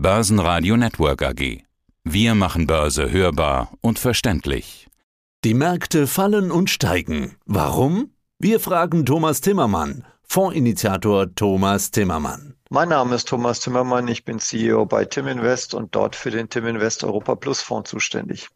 Börsenradio Network AG. Wir machen Börse hörbar und verständlich. Die Märkte fallen und steigen. Warum? Wir fragen Thomas Timmermann, Fondsinitiator Thomas Timmermann. Mein Name ist Thomas Timmermann, ich bin CEO bei Tim Invest und dort für den Tim Invest Europa Plus Fonds zuständig.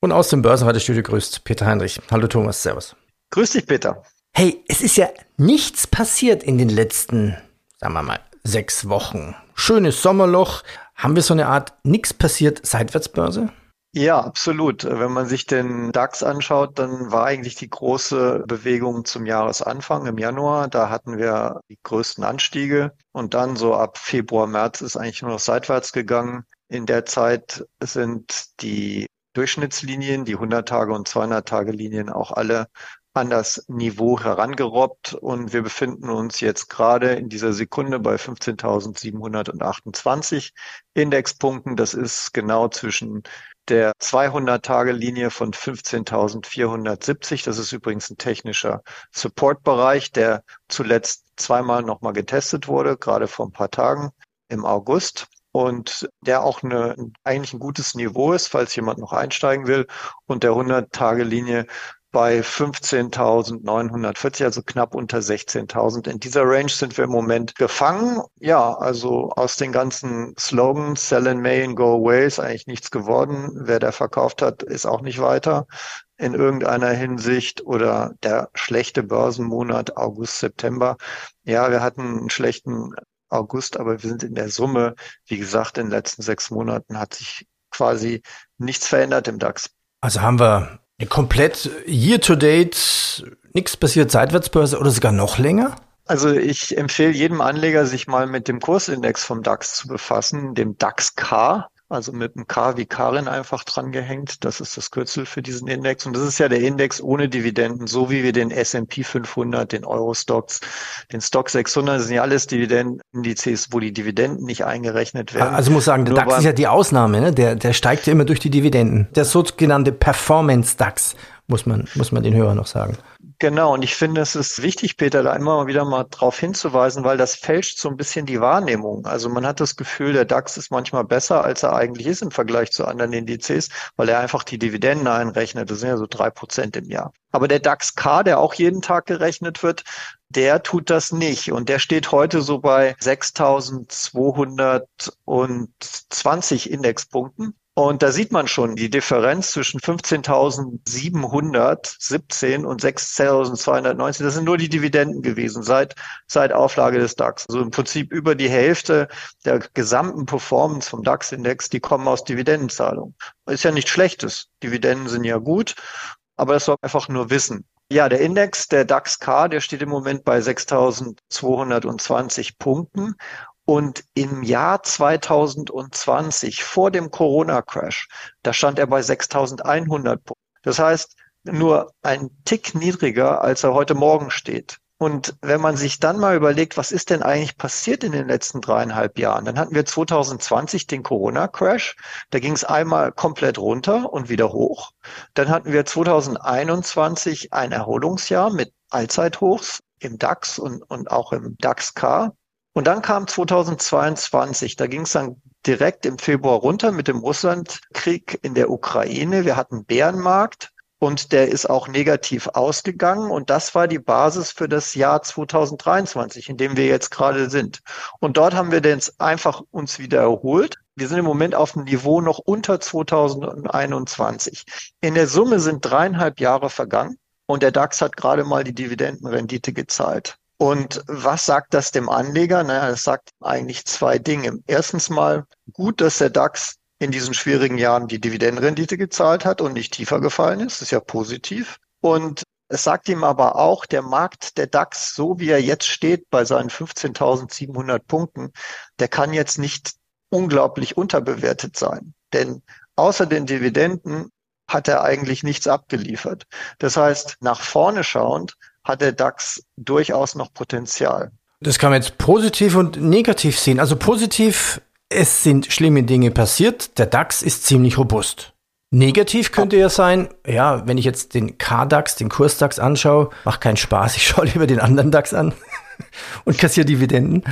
Und aus dem Börsenradio-Studio grüßt Peter Heinrich. Hallo Thomas, Servus. Grüß dich, Peter. Hey, es ist ja nichts passiert in den letzten, sagen wir mal, sechs Wochen. Schönes Sommerloch. Haben wir so eine Art nichts passiert Seitwärtsbörse? Ja, absolut. Wenn man sich den DAX anschaut, dann war eigentlich die große Bewegung zum Jahresanfang im Januar. Da hatten wir die größten Anstiege und dann so ab Februar, März ist eigentlich nur noch seitwärts gegangen. In der Zeit sind die Durchschnittslinien, die 100-Tage- und 200-Tage-Linien auch alle an das Niveau herangerobbt und wir befinden uns jetzt gerade in dieser Sekunde bei 15.728 Indexpunkten. Das ist genau zwischen der 200-Tage-Linie von 15.470. Das ist übrigens ein technischer Support-Bereich, der zuletzt zweimal nochmal getestet wurde, gerade vor ein paar Tagen im August und der auch eine, eigentlich ein gutes Niveau ist, falls jemand noch einsteigen will. Und der 100-Tage-Linie bei 15.940, also knapp unter 16.000. In dieser Range sind wir im Moment gefangen. Ja, also aus den ganzen Slogans Sell in May and Go Away ist eigentlich nichts geworden. Wer da verkauft hat, ist auch nicht weiter in irgendeiner Hinsicht oder der schlechte Börsenmonat August, September. Ja, wir hatten einen schlechten August, aber wir sind in der Summe, wie gesagt, in den letzten sechs Monaten hat sich quasi nichts verändert im DAX. Also haben wir komplett year to date nichts passiert Seitwärtsbörse oder sogar noch länger? Also ich empfehle jedem Anleger, sich mal mit dem Kursindex vom DAX zu befassen, dem DAX K also mit einem K wie Karin einfach dran gehängt. Das ist das Kürzel für diesen Index. Und das ist ja der Index ohne Dividenden, so wie wir den S&P 500, den Euro-Stocks, den Stock 600, das sind ja alles Dividendenindizes, wo die Dividenden nicht eingerechnet werden. Also muss sagen, der Nur DAX ist ja die Ausnahme, ne? der, der steigt ja immer durch die Dividenden. Der sogenannte Performance-DAX, muss man, muss man den Hörer noch sagen. Genau, und ich finde, es ist wichtig, Peter, da immer wieder mal drauf hinzuweisen, weil das fälscht so ein bisschen die Wahrnehmung. Also man hat das Gefühl, der DAX ist manchmal besser, als er eigentlich ist im Vergleich zu anderen Indizes, weil er einfach die Dividenden einrechnet. Das sind ja so drei Prozent im Jahr. Aber der DAX K, der auch jeden Tag gerechnet wird, der tut das nicht. Und der steht heute so bei 6.220 Indexpunkten. Und da sieht man schon die Differenz zwischen 15.717 und 6.290. Das sind nur die Dividenden gewesen seit, seit Auflage des DAX. Also im Prinzip über die Hälfte der gesamten Performance vom DAX-Index, die kommen aus Dividendenzahlungen. Ist ja nichts Schlechtes. Dividenden sind ja gut, aber das soll man einfach nur wissen. Ja, der Index, der DAX K, der steht im Moment bei 6.220 Punkten und im Jahr 2020, vor dem Corona-Crash, da stand er bei 6100 Punkten. Das heißt, nur ein Tick niedriger, als er heute Morgen steht. Und wenn man sich dann mal überlegt, was ist denn eigentlich passiert in den letzten dreieinhalb Jahren, dann hatten wir 2020 den Corona-Crash. Da ging es einmal komplett runter und wieder hoch. Dann hatten wir 2021 ein Erholungsjahr mit Allzeithochs im DAX und, und auch im DAX-K. Und dann kam 2022, da ging es dann direkt im Februar runter mit dem Russlandkrieg in der Ukraine. Wir hatten Bärenmarkt und der ist auch negativ ausgegangen und das war die Basis für das Jahr 2023, in dem wir jetzt gerade sind. Und dort haben wir jetzt einfach uns wieder erholt. Wir sind im Moment auf dem Niveau noch unter 2021. In der Summe sind dreieinhalb Jahre vergangen und der DAX hat gerade mal die Dividendenrendite gezahlt. Und was sagt das dem Anleger? Naja, es sagt eigentlich zwei Dinge. Erstens mal gut, dass der DAX in diesen schwierigen Jahren die Dividendenrendite gezahlt hat und nicht tiefer gefallen ist. Das ist ja positiv. Und es sagt ihm aber auch, der Markt, der DAX, so wie er jetzt steht bei seinen 15.700 Punkten, der kann jetzt nicht unglaublich unterbewertet sein. Denn außer den Dividenden hat er eigentlich nichts abgeliefert. Das heißt, nach vorne schauend hat der DAX durchaus noch Potenzial. Das kann man jetzt positiv und negativ sehen. Also positiv, es sind schlimme Dinge passiert. Der DAX ist ziemlich robust. Negativ könnte ja sein, ja, wenn ich jetzt den K-DAX, den Kurs-DAX anschaue, macht keinen Spaß. Ich schaue lieber den anderen DAX an und kassiere Dividenden.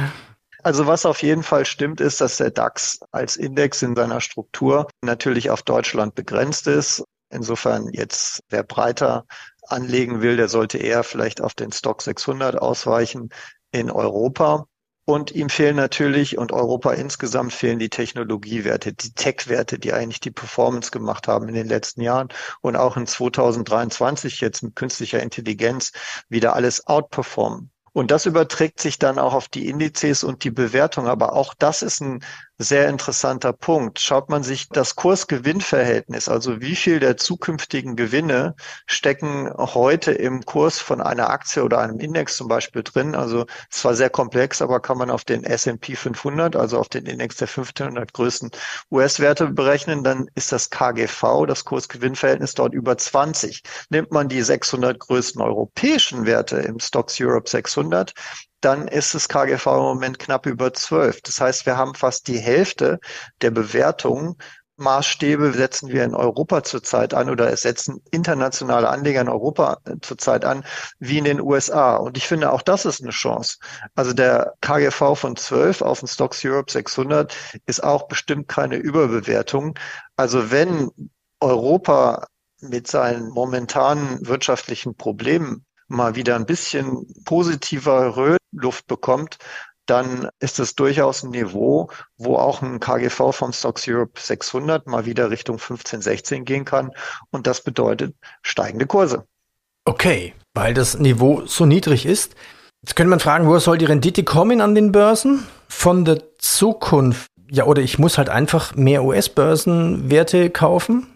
Also was auf jeden Fall stimmt, ist, dass der DAX als Index in seiner Struktur natürlich auf Deutschland begrenzt ist. Insofern jetzt, wer breiter anlegen will, der sollte eher vielleicht auf den Stock 600 ausweichen in Europa. Und ihm fehlen natürlich und Europa insgesamt fehlen die Technologiewerte, die Tech-Werte, die eigentlich die Performance gemacht haben in den letzten Jahren und auch in 2023 jetzt mit künstlicher Intelligenz wieder alles outperformen. Und das überträgt sich dann auch auf die Indizes und die Bewertung. Aber auch das ist ein sehr interessanter Punkt. Schaut man sich das Kurs-Gewinn-Verhältnis, also wie viel der zukünftigen Gewinne stecken heute im Kurs von einer Aktie oder einem Index zum Beispiel drin. Also es war sehr komplex, aber kann man auf den S&P 500, also auf den Index der 1500 größten US-Werte berechnen, dann ist das KGV, das Kurs-Gewinn-Verhältnis dort über 20. Nimmt man die 600 größten europäischen Werte im Stocks Europe 600, dann ist das KGV im Moment knapp über 12. Das heißt, wir haben fast die Hälfte der Bewertungen Maßstäbe setzen wir in Europa zurzeit an oder setzen internationale Anleger in Europa zurzeit an, wie in den USA. Und ich finde, auch das ist eine Chance. Also der KGV von 12 auf den Stocks Europe 600 ist auch bestimmt keine Überbewertung. Also wenn Europa mit seinen momentanen wirtschaftlichen Problemen mal wieder ein bisschen positiver Luft bekommt, dann ist es durchaus ein Niveau, wo auch ein KGV vom Stocks Europe 600 mal wieder Richtung 15, 16 gehen kann. Und das bedeutet steigende Kurse. Okay, weil das Niveau so niedrig ist. Jetzt könnte man fragen, wo soll die Rendite kommen an den Börsen? Von der Zukunft. Ja, oder ich muss halt einfach mehr US-Börsenwerte kaufen,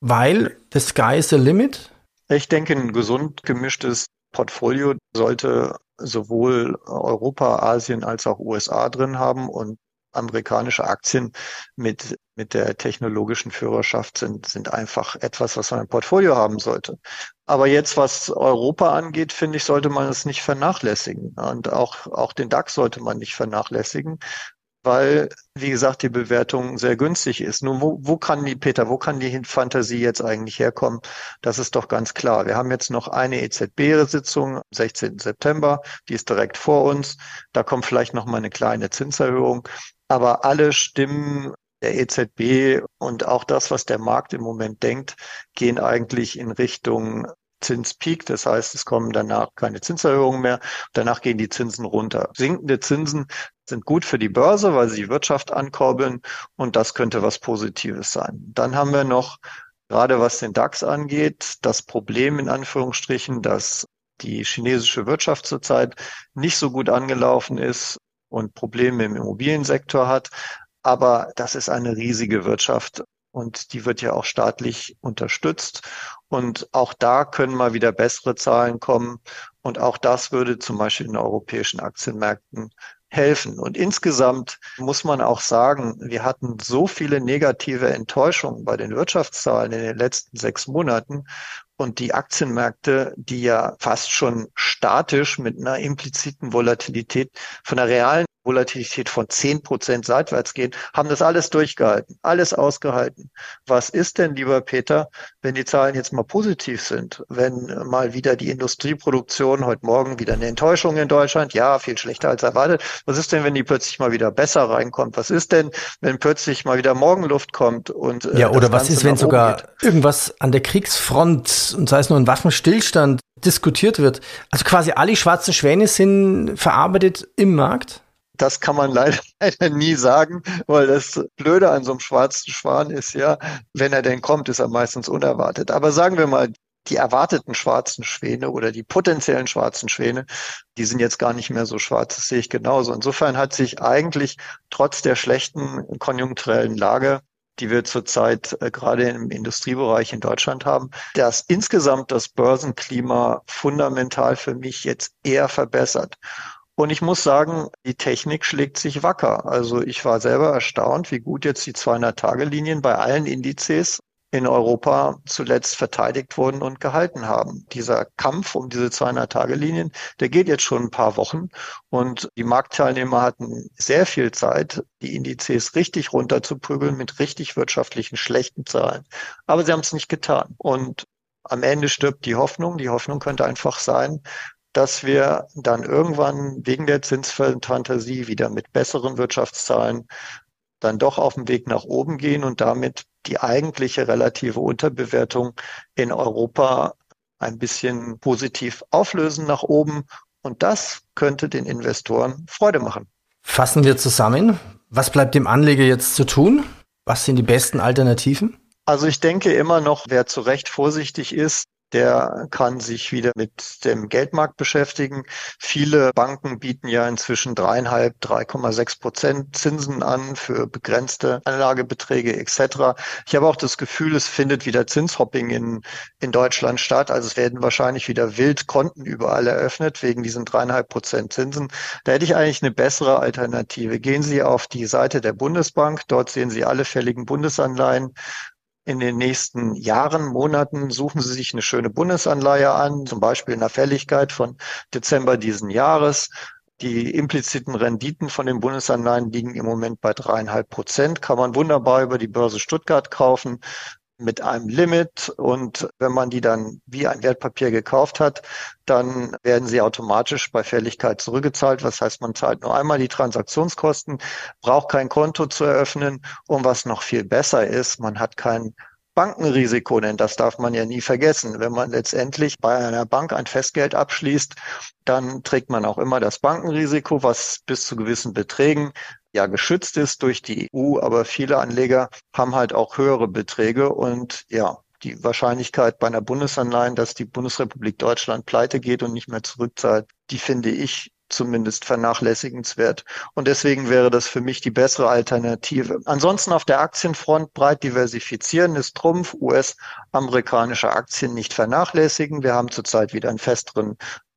weil the sky is the limit. Ich denke, ein gesund gemischtes Portfolio sollte sowohl Europa, Asien als auch USA drin haben und amerikanische Aktien mit, mit der technologischen Führerschaft sind, sind einfach etwas, was man im Portfolio haben sollte. Aber jetzt, was Europa angeht, finde ich, sollte man es nicht vernachlässigen. Und auch, auch den DAX sollte man nicht vernachlässigen weil, wie gesagt, die Bewertung sehr günstig ist. Nun, wo, wo kann die, Peter, wo kann die Fantasie jetzt eigentlich herkommen? Das ist doch ganz klar. Wir haben jetzt noch eine EZB-Sitzung am 16. September, die ist direkt vor uns. Da kommt vielleicht noch mal eine kleine Zinserhöhung. Aber alle Stimmen der EZB und auch das, was der Markt im Moment denkt, gehen eigentlich in Richtung Zinspeak. Das heißt, es kommen danach keine Zinserhöhungen mehr. Danach gehen die Zinsen runter. Sinkende Zinsen sind gut für die Börse, weil sie die Wirtschaft ankurbeln und das könnte was Positives sein. Dann haben wir noch, gerade was den DAX angeht, das Problem in Anführungsstrichen, dass die chinesische Wirtschaft zurzeit nicht so gut angelaufen ist und Probleme im Immobiliensektor hat. Aber das ist eine riesige Wirtschaft und die wird ja auch staatlich unterstützt. Und auch da können mal wieder bessere Zahlen kommen. Und auch das würde zum Beispiel in europäischen Aktienmärkten helfen. Und insgesamt muss man auch sagen, wir hatten so viele negative Enttäuschungen bei den Wirtschaftszahlen in den letzten sechs Monaten. Und die Aktienmärkte, die ja fast schon statisch mit einer impliziten Volatilität von der realen Volatilität von zehn Prozent seitwärts gehen, haben das alles durchgehalten, alles ausgehalten. Was ist denn, lieber Peter, wenn die Zahlen jetzt mal positiv sind? Wenn mal wieder die Industrieproduktion heute Morgen wieder eine Enttäuschung in Deutschland, ja, viel schlechter als erwartet. Was ist denn, wenn die plötzlich mal wieder besser reinkommt? Was ist denn, wenn plötzlich mal wieder Morgenluft kommt und äh, ja, oder was Ganze ist, wenn sogar geht? irgendwas an der Kriegsfront und sei es nur ein Waffenstillstand diskutiert wird? Also quasi alle schwarzen Schwäne sind verarbeitet im Markt? das kann man leider, leider nie sagen, weil das Blöde an so einem schwarzen Schwan ist ja, wenn er denn kommt, ist er meistens unerwartet. Aber sagen wir mal, die erwarteten schwarzen Schwäne oder die potenziellen schwarzen Schwäne, die sind jetzt gar nicht mehr so schwarz. Das sehe ich genauso. Insofern hat sich eigentlich trotz der schlechten konjunkturellen Lage die wir zurzeit äh, gerade im Industriebereich in Deutschland haben, dass insgesamt das Börsenklima fundamental für mich jetzt eher verbessert. Und ich muss sagen, die Technik schlägt sich wacker. Also ich war selber erstaunt, wie gut jetzt die 200-Tage-Linien bei allen Indizes in Europa zuletzt verteidigt wurden und gehalten haben. Dieser Kampf um diese 200-Tage-Linien, der geht jetzt schon ein paar Wochen und die Marktteilnehmer hatten sehr viel Zeit, die Indizes richtig runterzuprügeln mit richtig wirtschaftlichen schlechten Zahlen. Aber sie haben es nicht getan. Und am Ende stirbt die Hoffnung. Die Hoffnung könnte einfach sein, dass wir dann irgendwann wegen der Zinsfantasie wieder mit besseren Wirtschaftszahlen dann doch auf dem Weg nach oben gehen und damit die eigentliche relative Unterbewertung in Europa ein bisschen positiv auflösen nach oben. Und das könnte den Investoren Freude machen. Fassen wir zusammen. Was bleibt dem Anleger jetzt zu tun? Was sind die besten Alternativen? Also ich denke immer noch, wer zu Recht vorsichtig ist, der kann sich wieder mit dem Geldmarkt beschäftigen. Viele Banken bieten ja inzwischen dreieinhalb, 3,6 Prozent Zinsen an für begrenzte Anlagebeträge etc. Ich habe auch das Gefühl, es findet wieder Zinshopping in, in Deutschland statt. Also es werden wahrscheinlich wieder wild Konten überall eröffnet wegen diesen dreieinhalb Prozent Zinsen. Da hätte ich eigentlich eine bessere Alternative. Gehen Sie auf die Seite der Bundesbank. Dort sehen Sie alle fälligen Bundesanleihen in den nächsten Jahren, Monaten suchen Sie sich eine schöne Bundesanleihe an, zum Beispiel in der Fälligkeit von Dezember diesen Jahres. Die impliziten Renditen von den Bundesanleihen liegen im Moment bei dreieinhalb Prozent. Kann man wunderbar über die Börse Stuttgart kaufen mit einem Limit und wenn man die dann wie ein Wertpapier gekauft hat, dann werden sie automatisch bei Fälligkeit zurückgezahlt. Was heißt, man zahlt nur einmal die Transaktionskosten, braucht kein Konto zu eröffnen und was noch viel besser ist, man hat kein Bankenrisiko, denn das darf man ja nie vergessen. Wenn man letztendlich bei einer Bank ein Festgeld abschließt, dann trägt man auch immer das Bankenrisiko, was bis zu gewissen Beträgen ja geschützt ist durch die EU, aber viele Anleger haben halt auch höhere Beträge und ja, die Wahrscheinlichkeit bei einer Bundesanleihen, dass die Bundesrepublik Deutschland pleite geht und nicht mehr zurückzahlt, die finde ich zumindest vernachlässigenswert. Und deswegen wäre das für mich die bessere Alternative. Ansonsten auf der Aktienfront breit diversifizieren ist Trumpf. US-amerikanische Aktien nicht vernachlässigen. Wir haben zurzeit wieder einen festeren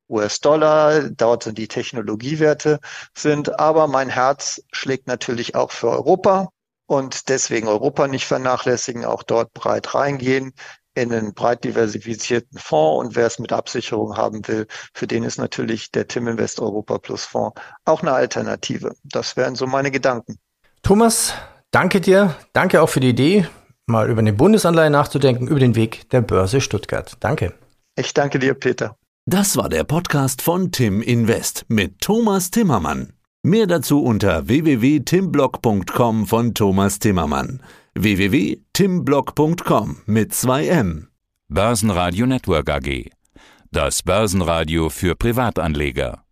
US-Dollar, dort sind die Technologiewerte sind. Aber mein Herz schlägt natürlich auch für Europa und deswegen Europa nicht vernachlässigen, auch dort breit reingehen in einen breit diversifizierten Fonds und wer es mit Absicherung haben will, für den ist natürlich der Tim Invest Europa Plus Fonds auch eine Alternative. Das wären so meine Gedanken. Thomas, danke dir. Danke auch für die Idee, mal über eine Bundesanleihe nachzudenken, über den Weg der Börse Stuttgart. Danke. Ich danke dir, Peter. Das war der Podcast von Tim Invest mit Thomas Timmermann. Mehr dazu unter www.timblock.com von Thomas Timmermann. www.timblock.com mit 2M. Börsenradio Network AG. Das Börsenradio für Privatanleger.